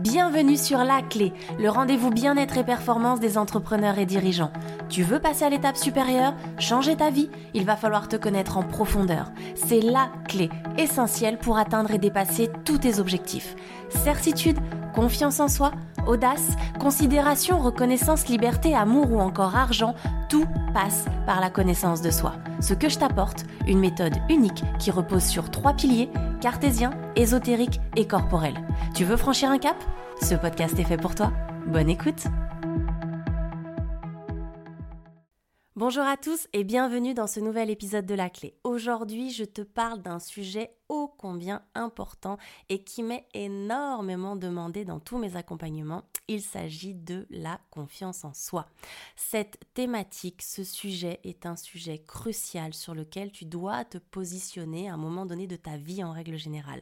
Bienvenue sur La Clé, le rendez-vous bien-être et performance des entrepreneurs et dirigeants. Tu veux passer à l'étape supérieure, changer ta vie Il va falloir te connaître en profondeur. C'est la clé essentielle pour atteindre et dépasser tous tes objectifs. Certitude, confiance en soi, audace, considération, reconnaissance, liberté, amour ou encore argent, tout passe par la connaissance de soi. Ce que je t'apporte, une méthode unique qui repose sur trois piliers, cartésien, ésotérique et corporel. Tu veux franchir un cap? Ce podcast est fait pour toi. Bonne écoute Bonjour à tous et bienvenue dans ce nouvel épisode de La Clé. Aujourd'hui, je te parle d'un sujet combien important et qui m'est énormément demandé dans tous mes accompagnements. Il s'agit de la confiance en soi. Cette thématique, ce sujet est un sujet crucial sur lequel tu dois te positionner à un moment donné de ta vie en règle générale.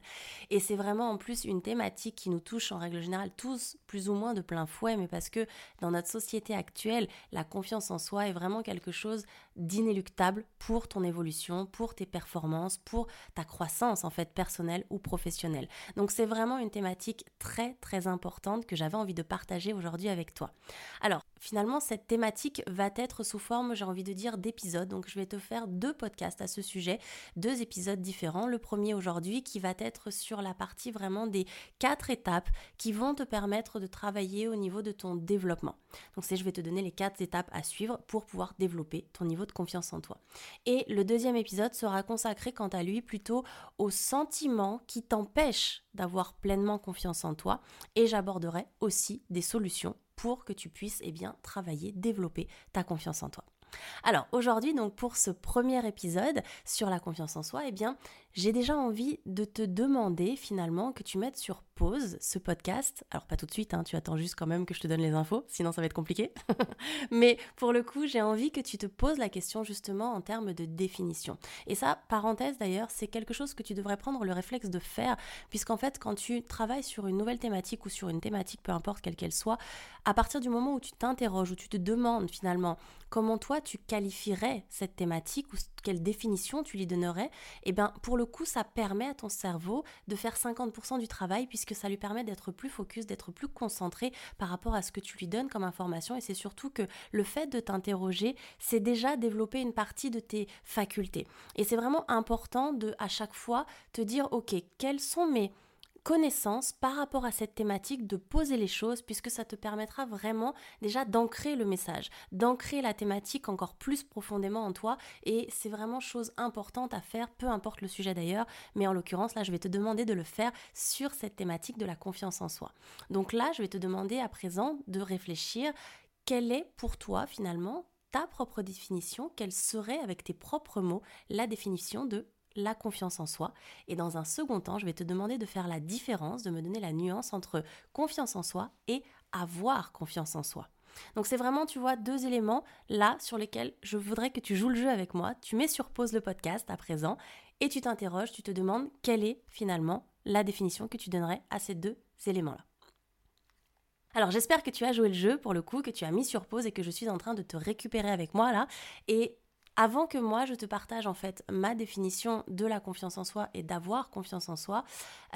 Et c'est vraiment en plus une thématique qui nous touche en règle générale tous plus ou moins de plein fouet, mais parce que dans notre société actuelle, la confiance en soi est vraiment quelque chose d'inéluctable pour ton évolution, pour tes performances, pour ta croissance en fait personnelle ou professionnelle. Donc c'est vraiment une thématique très très importante que j'avais envie de partager aujourd'hui avec toi. Alors finalement cette thématique va être sous forme, j'ai envie de dire, d'épisodes. Donc je vais te faire deux podcasts à ce sujet, deux épisodes différents. Le premier aujourd'hui qui va être sur la partie vraiment des quatre étapes qui vont te permettre de travailler au niveau de ton développement. Donc c'est je vais te donner les quatre étapes à suivre pour pouvoir développer ton niveau de confiance en toi. Et le deuxième épisode sera consacré quant à lui plutôt aux sentiments qui t'empêchent d'avoir pleinement confiance en toi et j'aborderai aussi des solutions pour que tu puisses eh bien, travailler, développer ta confiance en toi. Alors aujourd'hui donc pour ce premier épisode sur la confiance en soi, eh bien j'ai déjà envie de te demander finalement que tu mettes sur pause ce podcast. Alors pas tout de suite, hein, tu attends juste quand même que je te donne les infos, sinon ça va être compliqué. Mais pour le coup, j'ai envie que tu te poses la question justement en termes de définition. Et ça, parenthèse d'ailleurs, c'est quelque chose que tu devrais prendre le réflexe de faire, puisqu'en fait quand tu travailles sur une nouvelle thématique ou sur une thématique, peu importe quelle qu'elle soit, à partir du moment où tu t'interroges, où tu te demandes finalement comment toi tu qualifierais cette thématique ou quelle définition tu lui donnerais, et eh bien pour le coup ça permet à ton cerveau de faire 50% du travail puisque ça lui permet d'être plus focus, d'être plus concentré par rapport à ce que tu lui donnes comme information et c'est surtout que le fait de t'interroger, c'est déjà développer une partie de tes facultés. Et c'est vraiment important de à chaque fois te dire OK, quels sont mes connaissance par rapport à cette thématique, de poser les choses, puisque ça te permettra vraiment déjà d'ancrer le message, d'ancrer la thématique encore plus profondément en toi. Et c'est vraiment chose importante à faire, peu importe le sujet d'ailleurs, mais en l'occurrence, là, je vais te demander de le faire sur cette thématique de la confiance en soi. Donc là, je vais te demander à présent de réfléchir quelle est pour toi finalement ta propre définition, quelle serait avec tes propres mots la définition de la confiance en soi. Et dans un second temps, je vais te demander de faire la différence, de me donner la nuance entre confiance en soi et avoir confiance en soi. Donc c'est vraiment, tu vois, deux éléments là sur lesquels je voudrais que tu joues le jeu avec moi. Tu mets sur pause le podcast à présent et tu t'interroges, tu te demandes quelle est finalement la définition que tu donnerais à ces deux éléments-là. Alors j'espère que tu as joué le jeu pour le coup, que tu as mis sur pause et que je suis en train de te récupérer avec moi là. Et avant que moi je te partage en fait ma définition de la confiance en soi et d'avoir confiance en soi,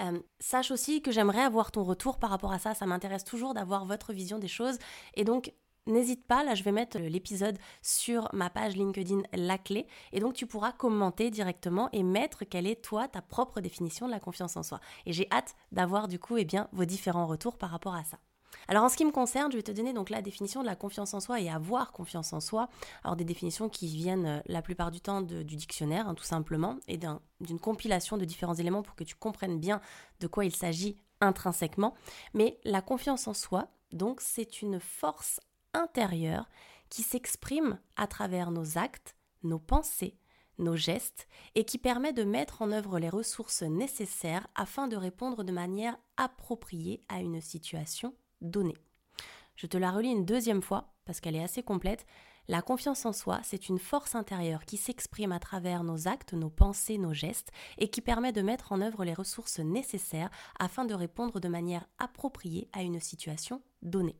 euh, sache aussi que j'aimerais avoir ton retour par rapport à ça. Ça m'intéresse toujours d'avoir votre vision des choses. Et donc, N'hésite pas, là je vais mettre l'épisode sur ma page LinkedIn La Clé et donc tu pourras commenter directement et mettre quelle est toi ta propre définition de la confiance en soi. Et j'ai hâte d'avoir du coup eh bien, vos différents retours par rapport à ça. Alors en ce qui me concerne, je vais te donner donc la définition de la confiance en soi et avoir confiance en soi. Alors des définitions qui viennent euh, la plupart du temps du dictionnaire, hein, tout simplement, et d'une compilation de différents éléments pour que tu comprennes bien de quoi il s'agit intrinsèquement. Mais la confiance en soi, donc, c'est une force intérieure qui s'exprime à travers nos actes, nos pensées, nos gestes et qui permet de mettre en œuvre les ressources nécessaires afin de répondre de manière appropriée à une situation donnée. Je te la relis une deuxième fois parce qu'elle est assez complète. La confiance en soi, c'est une force intérieure qui s'exprime à travers nos actes, nos pensées, nos gestes et qui permet de mettre en œuvre les ressources nécessaires afin de répondre de manière appropriée à une situation donnée.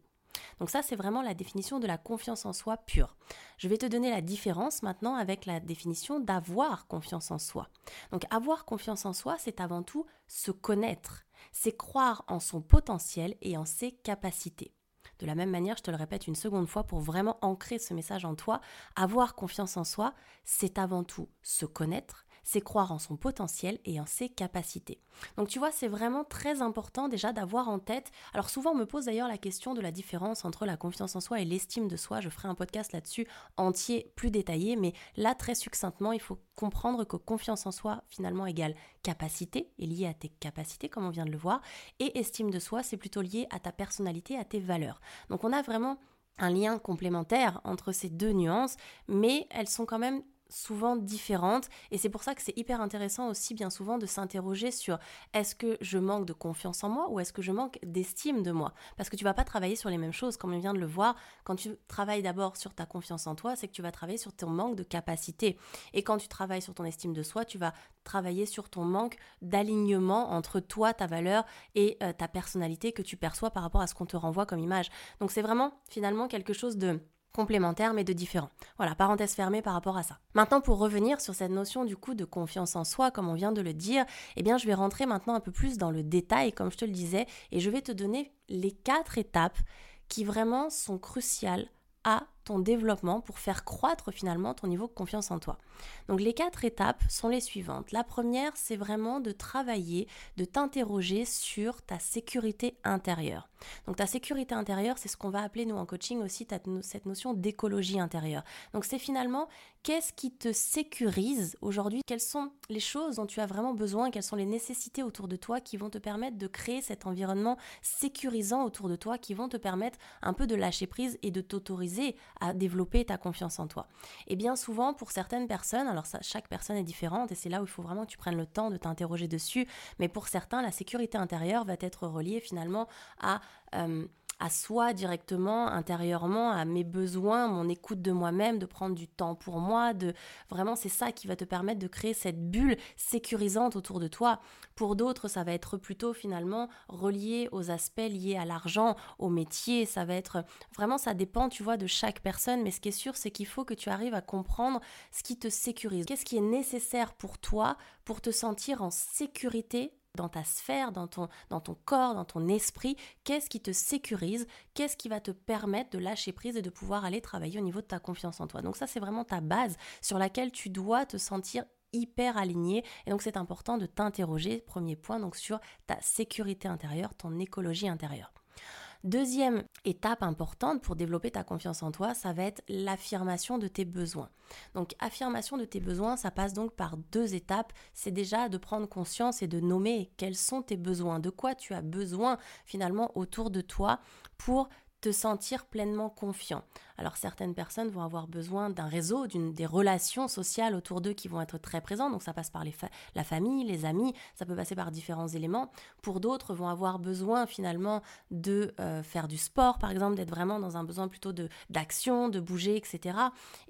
Donc ça, c'est vraiment la définition de la confiance en soi pure. Je vais te donner la différence maintenant avec la définition d'avoir confiance en soi. Donc avoir confiance en soi, c'est avant tout se connaître, c'est croire en son potentiel et en ses capacités. De la même manière, je te le répète une seconde fois pour vraiment ancrer ce message en toi, avoir confiance en soi, c'est avant tout se connaître, c'est croire en son potentiel et en ses capacités. Donc tu vois, c'est vraiment très important déjà d'avoir en tête. Alors souvent on me pose d'ailleurs la question de la différence entre la confiance en soi et l'estime de soi. Je ferai un podcast là-dessus entier, plus détaillé, mais là très succinctement, il faut comprendre que confiance en soi finalement égale capacité, est liée à tes capacités comme on vient de le voir, et estime de soi, c'est plutôt lié à ta personnalité, à tes valeurs. Donc on a vraiment un lien complémentaire entre ces deux nuances, mais elles sont quand même souvent différentes. Et c'est pour ça que c'est hyper intéressant aussi bien souvent de s'interroger sur est-ce que je manque de confiance en moi ou est-ce que je manque d'estime de moi? Parce que tu vas pas travailler sur les mêmes choses comme on vient de le voir. Quand tu travailles d'abord sur ta confiance en toi c'est que tu vas travailler sur ton manque de capacité. Et quand tu travailles sur ton estime de soi tu vas travailler sur ton manque d'alignement entre toi ta valeur et euh, ta personnalité que tu perçois par rapport à ce qu'on te renvoie comme image. Donc c'est vraiment finalement quelque chose de complémentaires mais de différents. Voilà, parenthèse fermée par rapport à ça. Maintenant pour revenir sur cette notion du coup de confiance en soi comme on vient de le dire, eh bien je vais rentrer maintenant un peu plus dans le détail comme je te le disais et je vais te donner les quatre étapes qui vraiment sont cruciales à ton développement pour faire croître finalement ton niveau de confiance en toi. Donc les quatre étapes sont les suivantes. La première, c'est vraiment de travailler, de t'interroger sur ta sécurité intérieure. Donc ta sécurité intérieure, c'est ce qu'on va appeler nous en coaching aussi cette notion d'écologie intérieure. Donc c'est finalement qu'est-ce qui te sécurise aujourd'hui, quelles sont les choses dont tu as vraiment besoin, quelles sont les nécessités autour de toi qui vont te permettre de créer cet environnement sécurisant autour de toi, qui vont te permettre un peu de lâcher prise et de t'autoriser à développer ta confiance en toi. Et bien souvent, pour certaines personnes, alors ça, chaque personne est différente et c'est là où il faut vraiment que tu prennes le temps de t'interroger dessus, mais pour certains, la sécurité intérieure va être reliée finalement à... Euh, à soi directement, intérieurement, à mes besoins, mon écoute de moi-même, de prendre du temps pour moi, de vraiment c'est ça qui va te permettre de créer cette bulle sécurisante autour de toi. Pour d'autres, ça va être plutôt finalement relié aux aspects liés à l'argent, au métier, ça va être vraiment ça dépend, tu vois, de chaque personne, mais ce qui est sûr, c'est qu'il faut que tu arrives à comprendre ce qui te sécurise. Qu'est-ce qui est nécessaire pour toi pour te sentir en sécurité dans ta sphère, dans ton, corps, dans ton esprit, qu'est-ce qui te sécurise, qu'est-ce qui va te permettre de lâcher prise et de pouvoir aller travailler au niveau de ta confiance en toi. Donc ça, c'est vraiment ta base sur laquelle tu dois te sentir hyper aligné et donc c'est important de t'interroger, premier point, donc sur ta sécurité intérieure, ton écologie intérieure. Deuxième étape importante pour développer ta confiance en toi, ça va être l'affirmation de tes besoins. Donc affirmation de tes besoins, ça passe donc par deux étapes. C'est déjà de prendre conscience et de nommer quels sont tes besoins, de quoi tu as besoin finalement autour de toi pour te sentir pleinement confiant. Alors certaines personnes vont avoir besoin d'un réseau, d'une des relations sociales autour d'eux qui vont être très présentes. Donc ça passe par la famille, les amis, ça peut passer par différents éléments. Pour d'autres vont avoir besoin finalement de euh, faire du sport, par exemple, d'être vraiment dans un besoin plutôt d'action, de bouger, etc.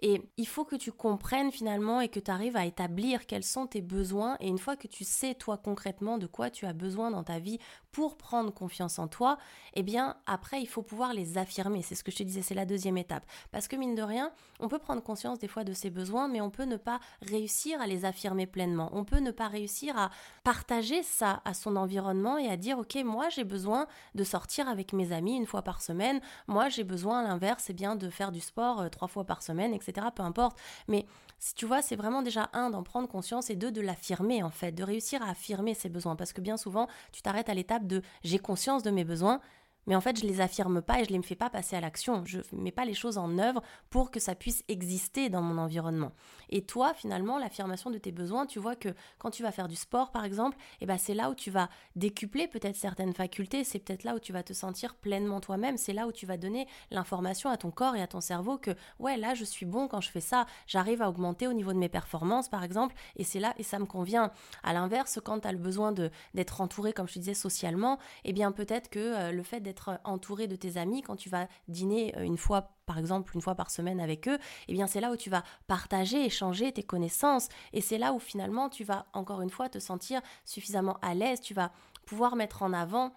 Et il faut que tu comprennes finalement et que tu arrives à établir quels sont tes besoins. Et une fois que tu sais toi concrètement de quoi tu as besoin dans ta vie pour prendre confiance en toi, eh bien après il faut pouvoir les affirmer. C'est ce que je te disais, c'est la deuxième étape. Parce que mine de rien, on peut prendre conscience des fois de ses besoins, mais on peut ne pas réussir à les affirmer pleinement. On peut ne pas réussir à partager ça à son environnement et à dire, OK, moi j'ai besoin de sortir avec mes amis une fois par semaine. Moi j'ai besoin, à l'inverse, c'est bien de faire du sport euh, trois fois par semaine, etc. Peu importe. Mais si tu vois, c'est vraiment déjà un d'en prendre conscience et deux de l'affirmer en fait, de réussir à affirmer ses besoins. Parce que bien souvent, tu t'arrêtes à l'étape de j'ai conscience de mes besoins, mais en fait, je les affirme pas et je les fais pas passer à l'action. Je mets pas les choses en œuvre pour que ça puisse exister dans mon environnement. Et toi, finalement, l'affirmation de tes besoins, tu vois que quand tu vas faire du sport, par exemple, eh ben c'est là où tu vas décupler peut-être certaines facultés. C'est peut-être là où tu vas te sentir pleinement toi-même. C'est là où tu vas donner l'information à ton corps et à ton cerveau que ouais, là, je suis bon quand je fais ça. J'arrive à augmenter au niveau de mes performances, par exemple. Et c'est là et ça me convient. À l'inverse, quand tu as le besoin d'être entouré, comme je te disais, socialement, eh bien peut-être que euh, le fait d'être être entouré de tes amis, quand tu vas dîner euh, une fois, par exemple, une fois par semaine avec eux, eh bien c'est là où tu vas partager, échanger tes connaissances. Et c'est là où finalement tu vas, encore une fois, te sentir suffisamment à l'aise, tu vas pouvoir mettre en avant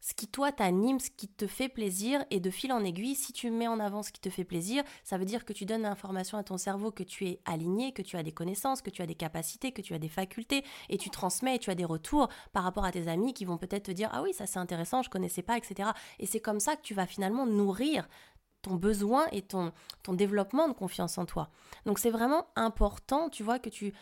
ce qui toi t'anime, ce qui te fait plaisir et de fil en aiguille, si tu mets en avant ce qui te fait plaisir, ça veut dire que tu donnes l'information à ton cerveau que tu es aligné, que tu as des connaissances, que tu as des capacités, que tu as des facultés et tu transmets et tu as des retours par rapport à tes amis qui vont peut-être te dire ah oui ça c'est intéressant, je connaissais pas, etc. Et c'est comme ça que tu vas finalement nourrir ton besoin et ton, ton développement de confiance en toi. Donc c'est vraiment important, tu vois, que tu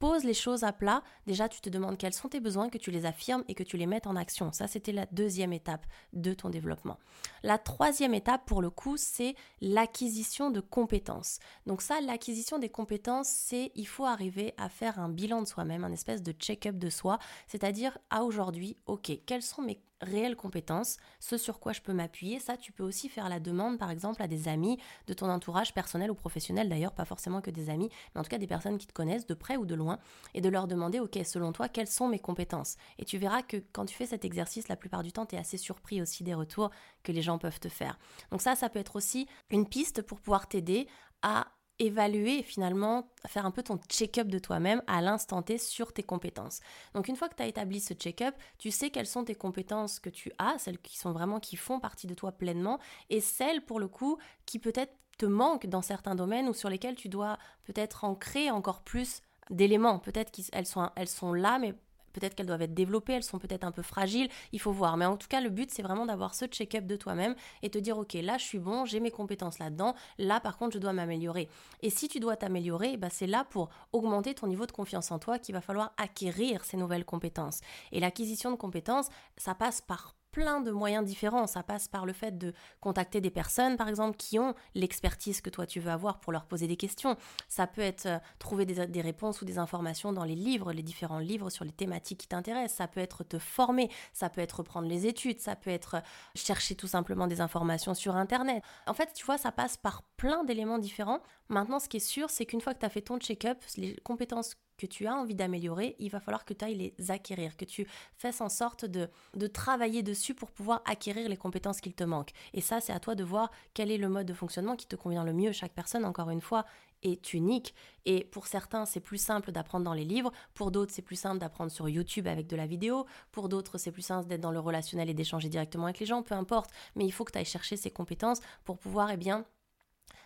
pose les choses à plat. Déjà, tu te demandes quels sont tes besoins, que tu les affirmes et que tu les mettes en action. Ça, c'était la deuxième étape de ton développement. La troisième étape, pour le coup, c'est l'acquisition de compétences. Donc ça, l'acquisition des compétences, c'est il faut arriver à faire un bilan de soi-même, un espèce de check-up de soi, c'est-à-dire à aujourd'hui, ok, quelles sont mes réelles compétences, ce sur quoi je peux m'appuyer. Ça, tu peux aussi faire la demande, par exemple, à des amis de ton entourage personnel ou professionnel, d'ailleurs, pas forcément que des amis, mais en tout cas des personnes qui te connaissent de près ou de loin, et de leur demander, ok, selon toi, quelles sont mes compétences? Et tu verras que quand tu fais cet exercice, la plupart du temps, tu es assez surpris aussi des retours que les gens peuvent te faire. Donc ça, ça peut être aussi une piste pour pouvoir t'aider à évaluer finalement, faire un peu ton check-up de toi-même à l'instant T sur tes compétences. Donc une fois que tu as établi ce check-up, tu sais quelles sont tes compétences que tu as, celles qui sont vraiment qui font partie de toi pleinement et celles pour le coup qui peut-être te manquent dans certains domaines ou sur lesquels tu dois peut-être ancrer encore plus d'éléments. Peut-être qu'elles sont, elles sont là, mais peut-être qu'elles doivent être développées, elles sont peut-être un peu fragiles, il faut voir. Mais en tout cas, le but, c'est vraiment d'avoir ce check-up de toi-même et te dire, ok, là, je suis bon, j'ai mes compétences là-dedans, là, par contre, je dois m'améliorer. Et si tu dois t'améliorer, bah, c'est là pour augmenter ton niveau de confiance en toi qu'il va falloir acquérir ces nouvelles compétences. Et l'acquisition de compétences, ça passe par plein de moyens différents. Ça passe par le fait de contacter des personnes, par exemple, qui ont l'expertise que toi tu veux avoir pour leur poser des questions. Ça peut être euh, trouver des, réponses ou des informations dans les livres, les différents livres sur les thématiques qui t'intéressent. Ça peut être te former, ça peut être prendre les études, ça peut être euh, chercher tout simplement des informations sur Internet. En fait, tu vois, ça passe par plein d'éléments différents. Maintenant, ce qui est sûr, c'est qu'une fois que tu as fait ton check-up, les compétences que tu as envie d'améliorer, il va falloir que tu ailles les acquérir, que tu fasses en sorte de, de travailler dessus pour pouvoir acquérir les compétences qu'il te manquent. Et ça, c'est à toi de voir quel est le mode de fonctionnement qui te convient le mieux. Chaque personne, encore une fois, est unique. Et pour certains, c'est plus simple d'apprendre dans les livres. Pour d'autres, c'est plus simple d'apprendre sur YouTube avec de la vidéo. Pour d'autres, c'est plus simple d'être dans le relationnel et d'échanger directement avec les gens. Peu importe. Mais il faut que tu ailles chercher ces compétences pour pouvoir, eh bien,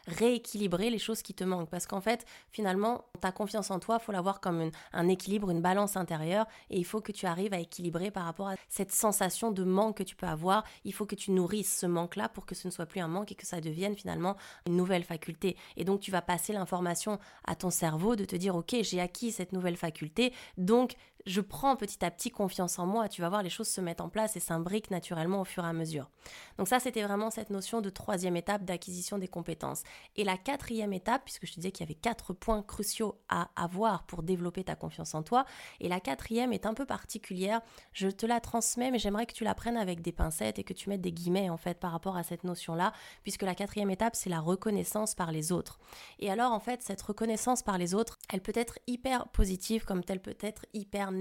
rééquilibrer les choses qui te manquent. Parce qu'en fait, finalement, ta confiance en toi, faut l'avoir comme un équilibre, une balance intérieure. Et il faut que tu arrives à équilibrer par rapport à cette sensation de manque que tu peux avoir. Il faut que tu nourrisses ce manque-là pour que ce ne soit plus un manque et que ça devienne finalement une nouvelle faculté. Et donc, tu vas passer l'information à ton cerveau de te dire, OK, j'ai acquis cette nouvelle faculté. Donc, je prends petit à petit confiance en moi, tu vas voir les choses se mettre en place et s'imbriquent naturellement au fur et à mesure. Donc ça, c'était vraiment cette notion de troisième étape d'acquisition des compétences. Et la quatrième étape, puisque je te disais qu'il y avait quatre points cruciaux à avoir pour développer ta confiance en toi, et la quatrième est un peu particulière, je te la transmets, mais j'aimerais que tu la prennes avec des pincettes et que tu mettes des guillemets en fait par rapport à cette notion-là, puisque la quatrième étape, c'est la reconnaissance par les autres. Et alors en fait, cette reconnaissance par les autres, elle peut être hyper positive comme elle peut être hyper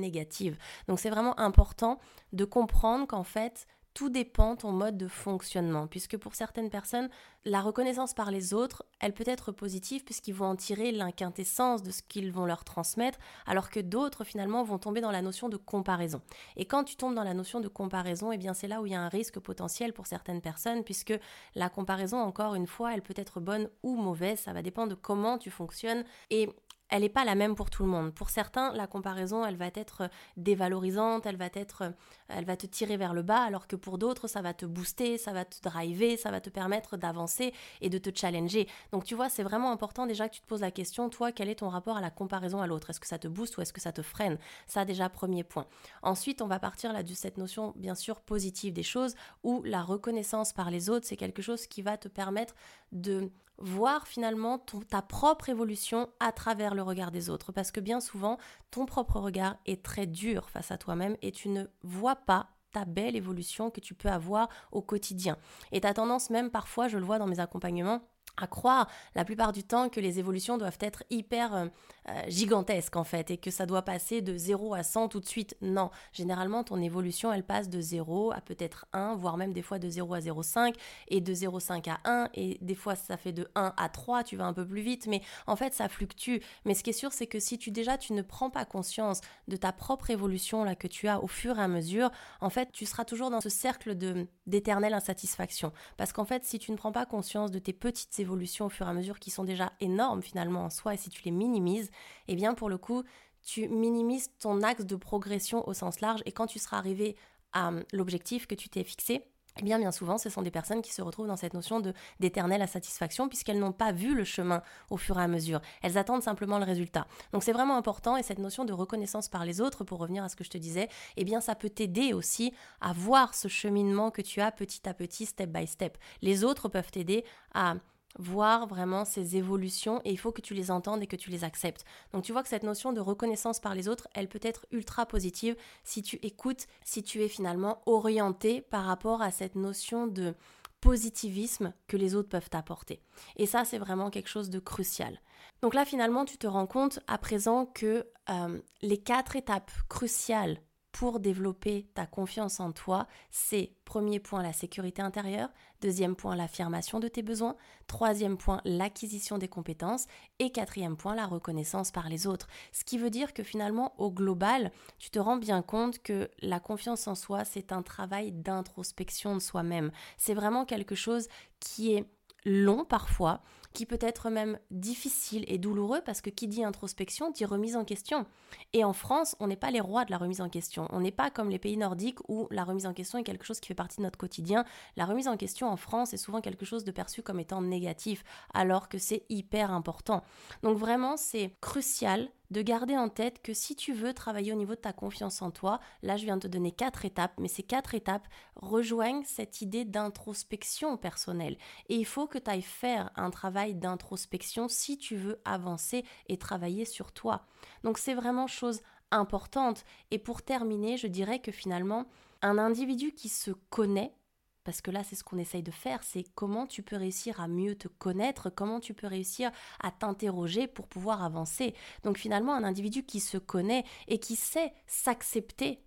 Donc c'est vraiment important de comprendre qu'en fait, tout dépend ton mode de fonctionnement, puisque pour certaines personnes, la reconnaissance par les autres, elle peut être positive puisqu'ils vont en tirer l'inquintessence de ce qu'ils vont leur transmettre, alors que d'autres finalement vont tomber dans la notion de comparaison. Et quand tu tombes dans la notion de comparaison, eh bien c'est là où il y a un risque potentiel pour certaines personnes, puisque la comparaison, encore une fois, elle peut être bonne ou mauvaise, ça va dépendre de comment tu fonctionnes. Et elle n'est pas la même pour tout le monde. Pour certains, la comparaison, elle va être dévalorisante, elle va être, elle va te tirer vers le bas, alors que pour d'autres, ça va te booster, ça va te driver, ça va te permettre d'avancer et de te challenger. Donc tu vois, c'est vraiment important déjà que tu te poses la question, toi, quel est ton rapport à la comparaison à l'autre? Est-ce que ça te booste ou est-ce que ça te freine? Ça déjà premier point. Ensuite, on va partir là de cette notion bien sûr positive des choses où la reconnaissance par les autres, c'est quelque chose qui va te permettre de voir finalement ta propre évolution à travers le regard des autres. Parce que bien souvent, ton propre regard est très dur face à toi-même et tu ne vois pas ta belle évolution que tu peux avoir au quotidien. Et tu as tendance même parfois, je le vois dans mes accompagnements, à croire la plupart du temps que les évolutions doivent être hyper euh, gigantesque en fait et que ça doit passer de 0 à 100 tout de suite. Non, généralement ton évolution elle passe de 0 à peut-être 1, voire même des fois de 0 à 0,5 et de 0,5 à 1 et des fois ça fait de 1 à 3, tu vas un peu plus vite mais en fait ça fluctue. Mais ce qui est sûr c'est que si tu déjà tu ne prends pas conscience de ta propre évolution là que tu as au fur et à mesure, en fait tu seras toujours dans ce cercle de d'éternelle insatisfaction parce qu'en fait si tu ne prends pas conscience de tes petites évolutions au fur et à mesure qui sont déjà énormes finalement en soi et si tu les minimises, eh bien pour le coup, tu minimises ton axe de progression au sens large et quand tu seras arrivé à hum, l'objectif que tu t'es fixé, eh bien, bien souvent, ce sont des personnes qui se retrouvent dans cette notion d'éternelle insatisfaction puisqu'elles n'ont pas vu le chemin au fur et à mesure. Elles attendent simplement le résultat. Donc, c'est vraiment important et cette notion de reconnaissance par les autres, pour revenir à ce que je te disais, eh bien, ça peut t'aider aussi à voir ce cheminement que tu as petit à petit, step by step. Les autres peuvent t'aider à voir vraiment ces évolutions et il faut que tu les entendes et que tu les acceptes. Donc tu vois que cette notion de reconnaissance par les autres, elle peut être ultra positive si tu écoutes, si tu es finalement orienté par rapport à cette notion de positivisme que les autres peuvent t'apporter. Et ça, c'est vraiment quelque chose de crucial. Donc là, finalement, tu te rends compte à présent que euh, les quatre étapes cruciales pour développer ta confiance en toi, c'est premier point la sécurité intérieure, deuxième point l'affirmation de tes besoins, troisième point l'acquisition des compétences et quatrième point la reconnaissance par les autres. Ce qui veut dire que finalement au global, tu te rends bien compte que la confiance en soi, c'est un travail d'introspection de soi-même. C'est vraiment quelque chose qui est long parfois, qui peut être même difficile et douloureux parce que qui dit introspection dit remise en question. Et en France, on n'est pas les rois de la remise en question. On n'est pas comme les pays nordiques où la remise en question est quelque chose qui fait partie de notre quotidien. La remise en question en France est souvent quelque chose de perçu comme étant négatif alors que c'est hyper important. Donc vraiment, c'est crucial de garder en tête que si tu veux travailler au niveau de ta confiance en toi, là je viens de te donner quatre étapes, mais ces quatre étapes rejoignent cette idée d'introspection personnelle. Et il faut que tu ailles faire un travail d'introspection si tu veux avancer et travailler sur toi. Donc c'est vraiment chose importante. Et pour terminer, je dirais que finalement, un individu qui se connaît, parce que là, c'est ce qu'on essaye de faire, c'est comment tu peux réussir à mieux te connaître, comment tu peux réussir à t'interroger pour pouvoir avancer. Donc finalement, un individu qui se connaît et qui sait s'accepter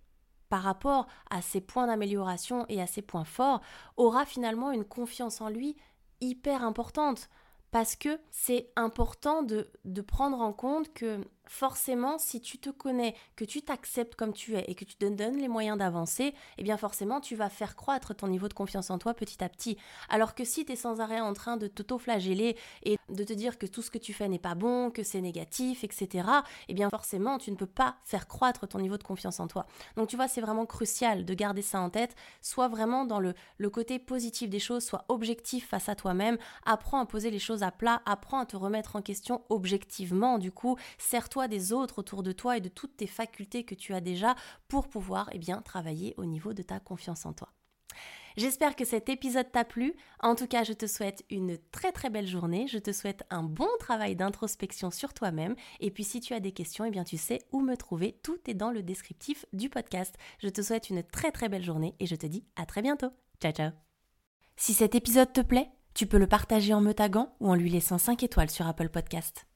par rapport à ses points d'amélioration et à ses points forts, aura finalement une confiance en lui hyper importante. Parce que c'est important de, de prendre en compte que forcément, si tu te connais, que tu t'acceptes comme tu es et que tu te donnes les moyens d'avancer, eh bien forcément, tu vas faire croître ton niveau de confiance en toi petit à petit. Alors que si tu es sans arrêt en train de t'auto-flageller et de te dire que tout ce que tu fais n'est pas bon, que c'est négatif, etc., eh bien forcément, tu ne peux pas faire croître ton niveau de confiance en toi. Donc tu vois, c'est vraiment crucial de garder ça en tête, soit vraiment dans le, côté positif des choses, soit objectif face à toi-même, apprends à poser les choses à plat, apprends à te remettre en question objectivement, du coup, des autres autour de toi et de toutes tes facultés que tu as déjà pour pouvoir eh travailler au niveau de ta confiance en toi. J'espère que cet épisode t'a plu. En tout cas, je te souhaite une très très belle journée. Je te souhaite un bon travail d'introspection sur toi-même. Et puis si tu as des questions, eh bien tu sais où me trouver. Tout est dans le descriptif du podcast. Je te souhaite une très très belle journée et je te dis à très bientôt. Ciao ciao. Si cet épisode te plaît, tu peux le partager en me taguant ou en lui laissant 5 étoiles sur Apple Podcast.